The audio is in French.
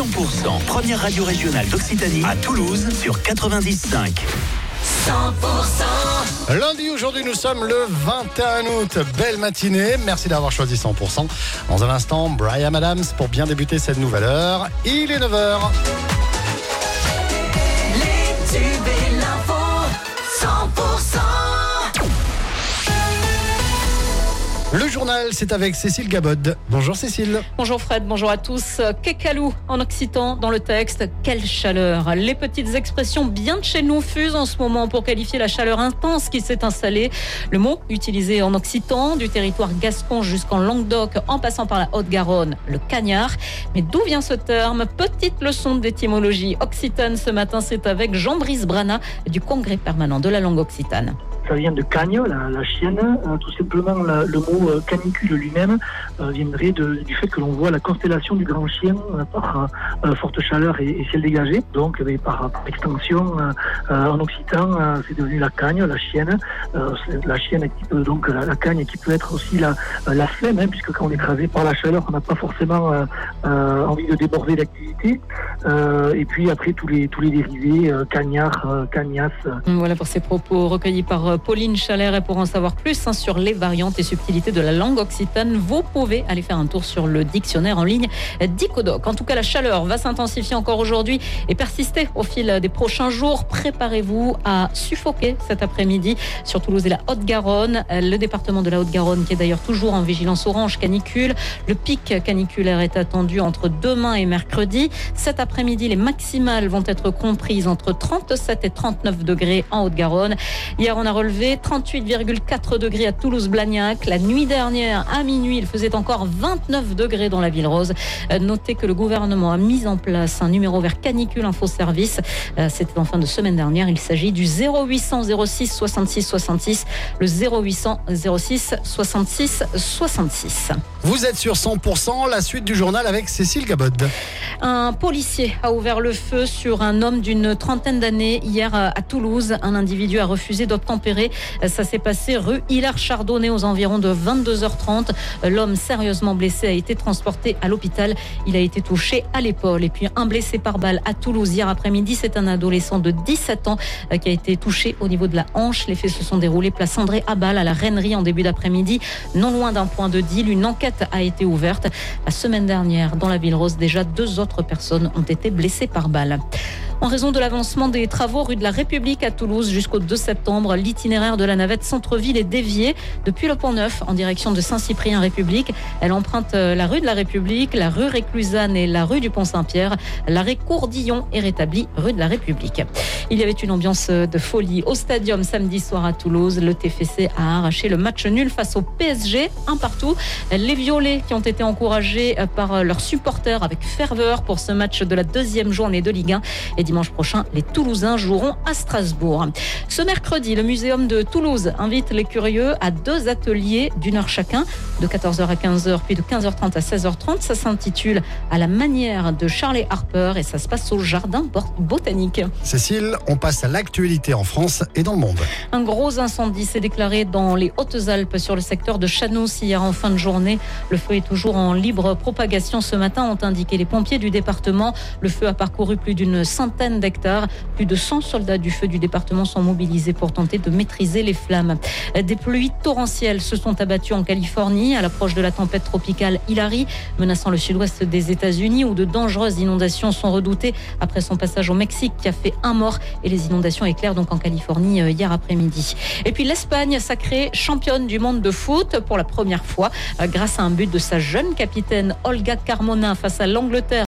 100%, première radio régionale d'Occitanie à Toulouse sur 90.5. 100% Lundi, aujourd'hui, nous sommes le 21 août. Belle matinée. Merci d'avoir choisi 100%. Dans un instant, Brian Adams pour bien débuter cette nouvelle heure. Il est 9h. Le journal, c'est avec Cécile Gabod. Bonjour Cécile. Bonjour Fred, bonjour à tous. Kekalou en occitan dans le texte. Quelle chaleur. Les petites expressions bien de chez nous fusent en ce moment pour qualifier la chaleur intense qui s'est installée. Le mot utilisé en occitan du territoire gascon jusqu'en Languedoc en passant par la Haute-Garonne, le cagnard. Mais d'où vient ce terme? Petite leçon d'étymologie occitane ce matin, c'est avec Jean-Brice Brana du Congrès permanent de la langue occitane ça vient de cagne, la, chienne. Euh, tout simplement, le mot euh, canicule lui-même euh, viendrait du fait que l'on voit la constellation du grand chien euh, par forte chaleur et, et, ciel dégagé. Donc, eh par, extension, en occitan, c'est devenu la cagne, la chienne. la chienne qui peut, donc la, la, cagne qui peut être aussi la, la flemme, hein, puisque quand on est écrasé par la chaleur, on n'a pas forcément envie de déborder d'activité. et puis après, tous les, tous les dérivés, cagnard, cagnasse. Voilà pour ces propos recueillis par Pauline Chalère. Et pour en savoir plus hein, sur les variantes et subtilités de la langue occitane, vous pouvez aller faire un tour sur le dictionnaire en ligne d'Icodoc. En tout cas, la chaleur va s'intensifier encore aujourd'hui et persister au fil des prochains jours. Préparez-vous à suffoquer cet après-midi sur Toulouse et la Haute-Garonne. Le département de la Haute-Garonne qui est d'ailleurs toujours en vigilance orange canicule. Le pic caniculaire est attendu entre demain et mercredi. Cet après-midi, les maximales vont être comprises entre 37 et 39 degrés en Haute-Garonne. Hier, on a relevé 38,4 degrés à Toulouse-Blagnac. La nuit dernière, à minuit, il faisait encore 29 degrés dans la ville rose. Notez que le gouvernement a mis en place un numéro vert canicule info service. C'était en fin de semaine dernière. Il s'agit du 0800 06 66 66, le 0800 06 66 66. Vous êtes sur 100%, la suite du journal avec Cécile Gabod. Un policier a ouvert le feu sur un homme d'une trentaine d'années hier à Toulouse. Un individu a refusé d'obtempérer. Ça s'est passé rue Hilaire Chardonnay aux environs de 22h30. L'homme sérieusement blessé a été transporté à l'hôpital. Il a été touché à l'épaule. Et puis un blessé par balle à Toulouse hier après-midi. C'est un adolescent de 17 ans qui a été touché au niveau de la hanche. Les faits se sont déroulés place André Abal à la Reinerie en début d'après-midi. Non loin d'un point de deal, une enquête a été ouverte. La semaine dernière, dans la ville rose, déjà deux autres personnes ont été blessées par balle. En raison de l'avancement des travaux rue de la République à Toulouse jusqu'au 2 septembre, l'itinéraire de la navette centre-ville est dévié depuis le pont Neuf en direction de Saint-Cyprien République. Elle emprunte la rue de la République, la rue Réclusane et la rue du Pont-Saint-Pierre. L'arrêt Courdillon est rétabli rue de la République. Il y avait une ambiance de folie au stadium samedi soir à Toulouse. Le TFC a arraché le match nul face au PSG, un partout. Les violets qui ont été encouragés par leurs supporters avec ferveur pour ce match de la deuxième journée de Ligue 1 et dimanche prochain, les Toulousains joueront à Strasbourg. Ce mercredi, le Muséum de Toulouse invite les curieux à deux ateliers d'une heure chacun, de 14h à 15h, puis de 15h30 à 16h30. Ça s'intitule À la manière de Charlie Harper et ça se passe au Jardin botanique. Cécile, on passe à l'actualité en France et dans le monde. Un gros incendie s'est déclaré dans les Hautes-Alpes sur le secteur de Chanos hier en fin de journée. Le feu est toujours en libre propagation ce matin, ont indiqué les pompiers du département. Le feu a parcouru plus d'une d'hectares. Plus de 100 soldats du feu du département sont mobilisés pour tenter de maîtriser les flammes. Des pluies torrentielles se sont abattues en Californie à l'approche de la tempête tropicale Hilary, menaçant le sud-ouest des États-Unis où de dangereuses inondations sont redoutées après son passage au Mexique qui a fait un mort et les inondations éclairent donc en Californie hier après-midi. Et puis l'Espagne sacrée championne du monde de foot pour la première fois grâce à un but de sa jeune capitaine Olga Carmona face à l'Angleterre.